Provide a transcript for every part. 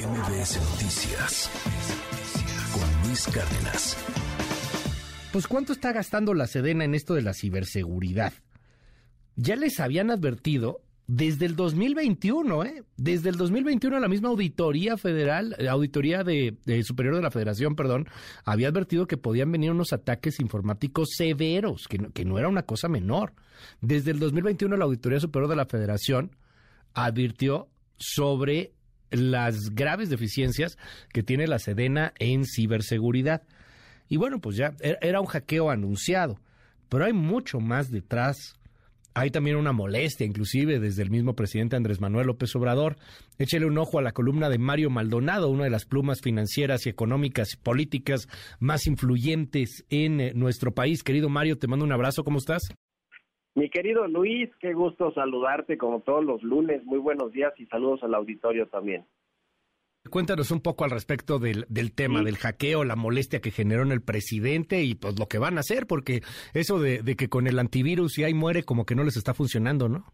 MBS Noticias con Luis Cárdenas. Pues ¿cuánto está gastando la Sedena en esto de la ciberseguridad? Ya les habían advertido desde el 2021, ¿eh? Desde el 2021 la misma auditoría federal, auditoría de, superior de la Federación, perdón, había advertido que podían venir unos ataques informáticos severos, que no era una cosa menor. Desde el 2021 la auditoría superior de la Federación advirtió sobre las graves deficiencias que tiene la Sedena en ciberseguridad. Y bueno, pues ya e-, era un hackeo anunciado, pero hay mucho más detrás. Hay también una molestia, inclusive desde el mismo presidente Andrés Manuel López Obrador. Échele un ojo a la columna de Mario Maldonado, una de las plumas financieras y económicas y políticas más influyentes en eh, nuestro país. Querido Mario, te mando un abrazo, ¿cómo estás? Mi querido Luis, qué gusto saludarte como todos los lunes. Muy buenos días y saludos al auditorio también. Cuéntanos un poco al respecto del, del tema, del hackeo, la molestia que generó en el presidente y pues lo que van a hacer, porque eso de, de que con el antivirus y ahí muere como que no les está funcionando, ¿no?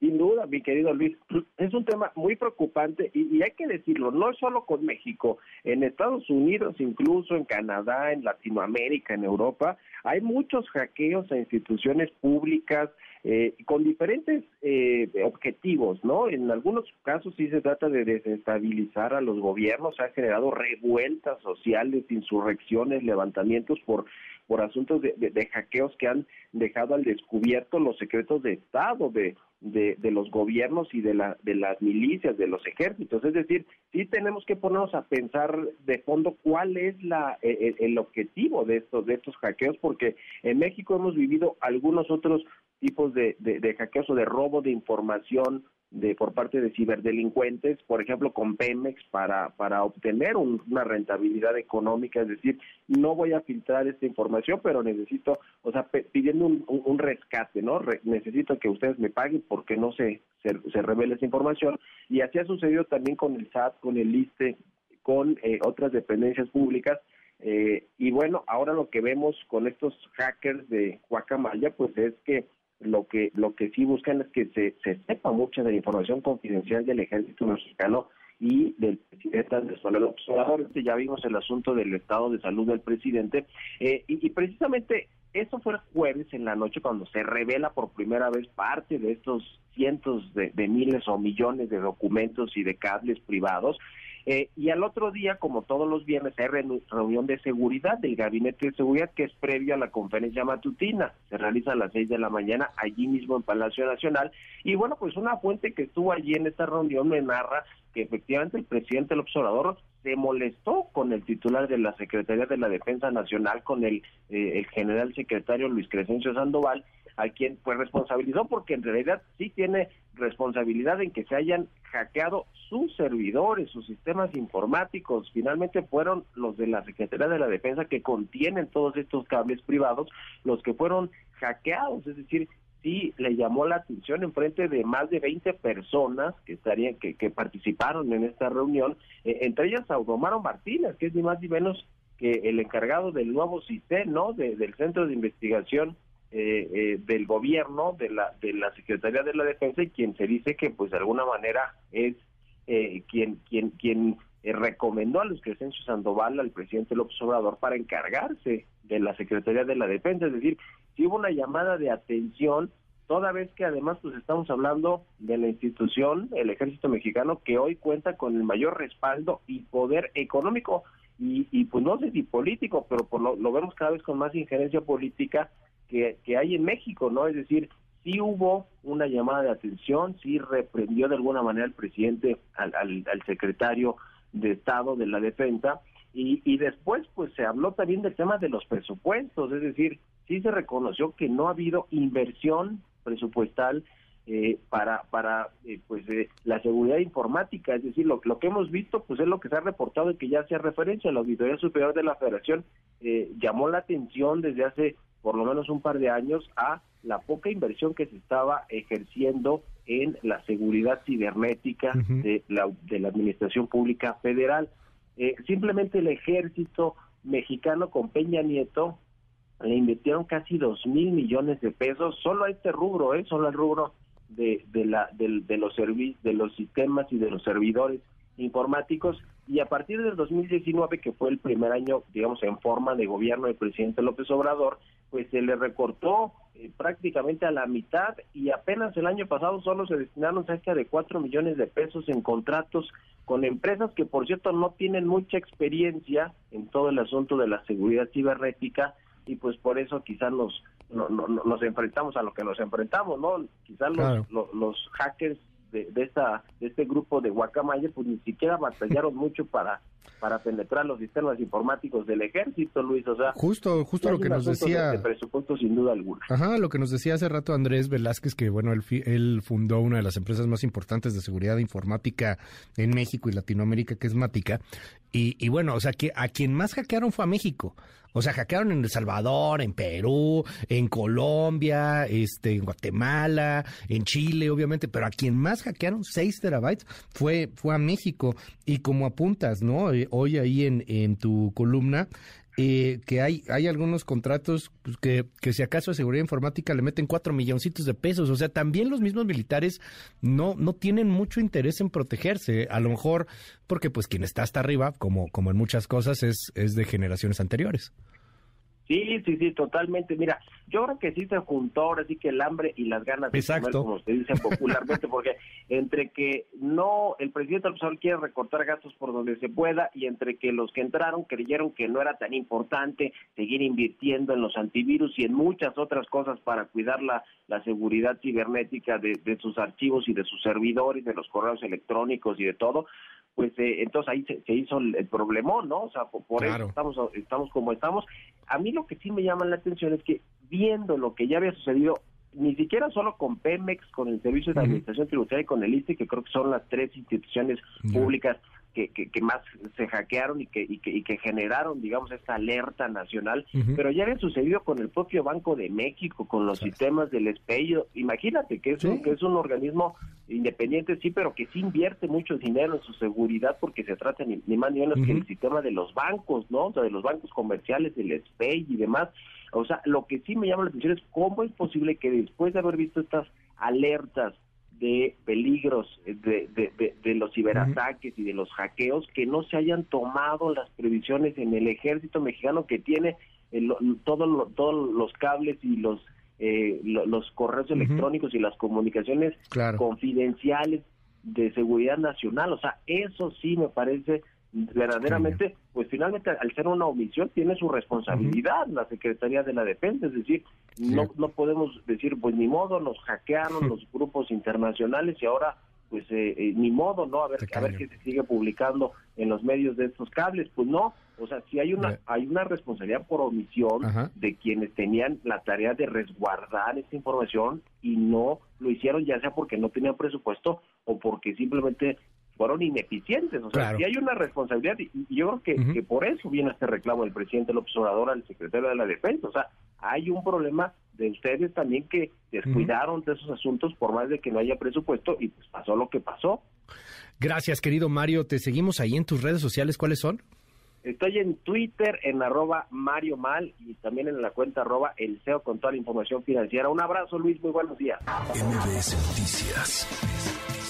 Sin duda, mi querido Luis, es un tema muy preocupante y, hay que decirlo, no solo con México, en Estados Unidos, incluso en Canadá, en Latinoamérica, en Europa, hay muchos hackeos a instituciones públicas eh, con diferentes eh, objetivos, ¿no? En algunos casos sí se trata de desestabilizar a los gobiernos, se ha generado revueltas sociales, insurrecciones, levantamientos por por asuntos de, hackeos que han dejado al descubierto los secretos de Estado de, de, los gobiernos y de, la, de las milicias, de los ejércitos. Es decir, sí tenemos que ponernos a pensar de fondo cuál es la, e, e, el, objetivo de estos, de estos hackeos, porque en México hemos vivido algunos otros tipos de, de hackeos o de robo de información de por parte de ciberdelincuentes, por ejemplo, con Pemex para para obtener una rentabilidad económica, es decir, no voy a filtrar esta información, pero necesito, o sea, pidiendo un, rescate, ¿no? necesito que ustedes me paguen porque no se, se, revele esa información y así ha sucedido también con el SAT, con el ISTE, con eh, otras dependencias públicas eh, y bueno, ahora lo que vemos con estos hackers de Guacamaya, pues es que lo que lo que sí buscan es que se, se sepa mucha de la información confidencial del ejército mexicano y del presidente Andrés Manuel Observador. Este, ya vimos el asunto del estado de salud del presidente eh, y, precisamente eso fue el jueves en la noche cuando se revela por primera vez parte de estos cientos de, de miles o millones de documentos y de cables privados eh, y al otro día, como todos los viernes, hay reunión de seguridad del Gabinete de Seguridad que es previo a la conferencia matutina. Se realiza a las seis de la mañana allí mismo en Palacio Nacional. Y bueno, pues una fuente que estuvo allí en esta reunión me narra que efectivamente el presidente del observador se molestó con el titular de la Secretaría de la Defensa Nacional, con el, eh, el general secretario Luis Crescencio Sandoval, a quien pues responsabilizó porque en realidad sí tiene responsabilidad en que se hayan hackeado sus servidores, sus sistemas informáticos, finalmente fueron los de la Secretaría de la Defensa que contienen todos estos cables privados los que fueron hackeados, es decir, sí le llamó la atención en frente de más de 20 personas que estarían que, que participaron en esta reunión, eh, entre ellas Audomaro Martínez, que es ni más ni menos que el encargado del nuevo sistema, ¿no? del Centro de Investigación eh, eh, del gobierno, de la, de la Secretaría de la Defensa, y quien se dice que pues de alguna manera es eh, quien, quien, quien eh, recomendó a Luis Crescencio Sandoval, al presidente López Obrador, para encargarse de la Secretaría de la Defensa. Es decir, si hubo una llamada de atención, toda vez que además pues estamos hablando de la institución, el Ejército Mexicano, que hoy cuenta con el mayor respaldo y poder económico y, y pues no sé si político, pero por lo, vemos cada vez con más injerencia política que, que hay en México, ¿no? Es decir, sí hubo una llamada de atención, sí reprendió de alguna manera el presidente al, al, secretario de Estado de la Defensa y, y, después pues se habló también del tema de los presupuestos, es decir, sí se reconoció que no ha habido inversión presupuestal eh, para para eh, pues eh, la seguridad informática, es decir, lo, lo que hemos visto pues es lo que se ha reportado y que ya hacía referencia, la Auditoría Superior de la Federación llamó la atención desde hace por lo menos un par de años a la poca inversión que se estaba ejerciendo en la seguridad cibernética de, la, de la Administración Pública Federal. Eh, simplemente el ejército mexicano con Peña Nieto le invirtieron casi dos mil millones de pesos solo a este rubro, ¿eh? solo al rubro de, de, la, de, de los de los sistemas y de los servidores informáticos y a partir del 2019, que fue el primer año, digamos, en forma de gobierno del presidente López Obrador, pues se le recortó eh, prácticamente a la mitad y apenas el año pasado solo se destinaron cerca de 4 millones de pesos en contratos con empresas que por cierto no tienen mucha experiencia en todo el asunto de la seguridad cibernética y pues por eso quizás nos nos enfrentamos a lo que nos enfrentamos, ¿no? Quizás los, los hackers de, esta, de este grupo de Guacamaya, pues ni siquiera batallaron mucho para para penetrar los sistemas informáticos del ejército, Luis, o sea, justo justo lo que nos decía de presupuesto sin duda alguna. Ajá, lo que nos decía hace rato Andrés Velázquez que bueno, él, él fundó una de las empresas más importantes de seguridad informática en México y Latinoamérica que es Mática y, y bueno, o sea, que a quien más hackearon fue a México. O sea, hackearon en El Salvador, en Perú, en Colombia, este, en Guatemala, en Chile, obviamente, pero a quien más hackearon 6 terabytes fue, fue a México. Y como apuntas, ¿no? Eh, hoy ahí en, en tu columna, eh, que hay, hay algunos contratos pues, que, que si acaso a seguridad informática le meten cuatro milloncitos de pesos. O sea, también los mismos militares no, no tienen mucho interés en protegerse. A lo mejor porque pues quien está hasta arriba, como, como en muchas cosas, es, es de generaciones anteriores. Sí, sí, sí, totalmente. Mira, yo creo que sí se juntó ahora sí que el hambre y las ganas de comer, como se dice popularmente, porque entre que no, el presidente López quiere recortar gastos por donde se pueda y entre que los que entraron creyeron que no era tan importante seguir invirtiendo en los antivirus y en muchas otras cosas para cuidar la, la seguridad cibernética de, de sus archivos y de sus servidores, de los correos electrónicos y de todo, pues eh, entonces ahí se, hizo el, problemón, ¿no? O sea, por, eso estamos, estamos como estamos. A mí lo que sí me llama la atención es que viendo lo que ya había sucedido, ni siquiera solo con Pemex, con el Servicio de Administración Tributaria y con el ISTE, que creo que son las tres instituciones públicas que, que, más se hackearon y que, y que, y que generaron, digamos, esta alerta nacional, pero ya había sucedido con el propio Banco de México, con los sistemas del espello. Imagínate que es, un, que es un organismo independiente, sí, pero que sí invierte mucho dinero en su seguridad porque se trata ni, más ni menos que el sistema de los bancos, ¿no? O sea, de los bancos comerciales, del SPEI y demás. O sea, lo que sí me llama la atención es cómo es posible que después de haber visto estas alertas de peligros de, de, los ciberataques y de los hackeos que no se hayan tomado las previsiones en el ejército mexicano que tiene todos todos los cables y los eh, los correos electrónicos y las comunicaciones confidenciales de seguridad nacional. O sea eso sí me parece verdaderamente, pues finalmente al ser una omisión tiene su responsabilidad la Secretaría de la Defensa, es decir, no, no podemos decir, pues ni modo, nos hackearon los grupos internacionales y ahora pues eh, eh, ni modo, ¿no? A ver, a ver qué se sigue publicando en los medios de estos cables, pues no, o sea, si hay una hay una responsabilidad por omisión de quienes tenían la tarea de resguardar esta información y no lo hicieron ya sea porque no tenían presupuesto o porque simplemente fueron ineficientes. O sea, si hay una responsabilidad, y, yo creo que, que, por eso viene este reclamo del presidente López Obrador al secretario de la Defensa. O sea, hay un problema de ustedes también que descuidaron de esos asuntos por más de que no haya presupuesto y pues pasó lo que pasó. Gracias, querido Mario. Te seguimos ahí en tus redes sociales. ¿Cuáles son? Estoy en Twitter en arroba Mario Mal y también en la cuenta arroba El CEO con toda la información financiera. Un abrazo, Luis. Muy buenos días. MBS Noticias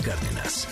Cárdenas.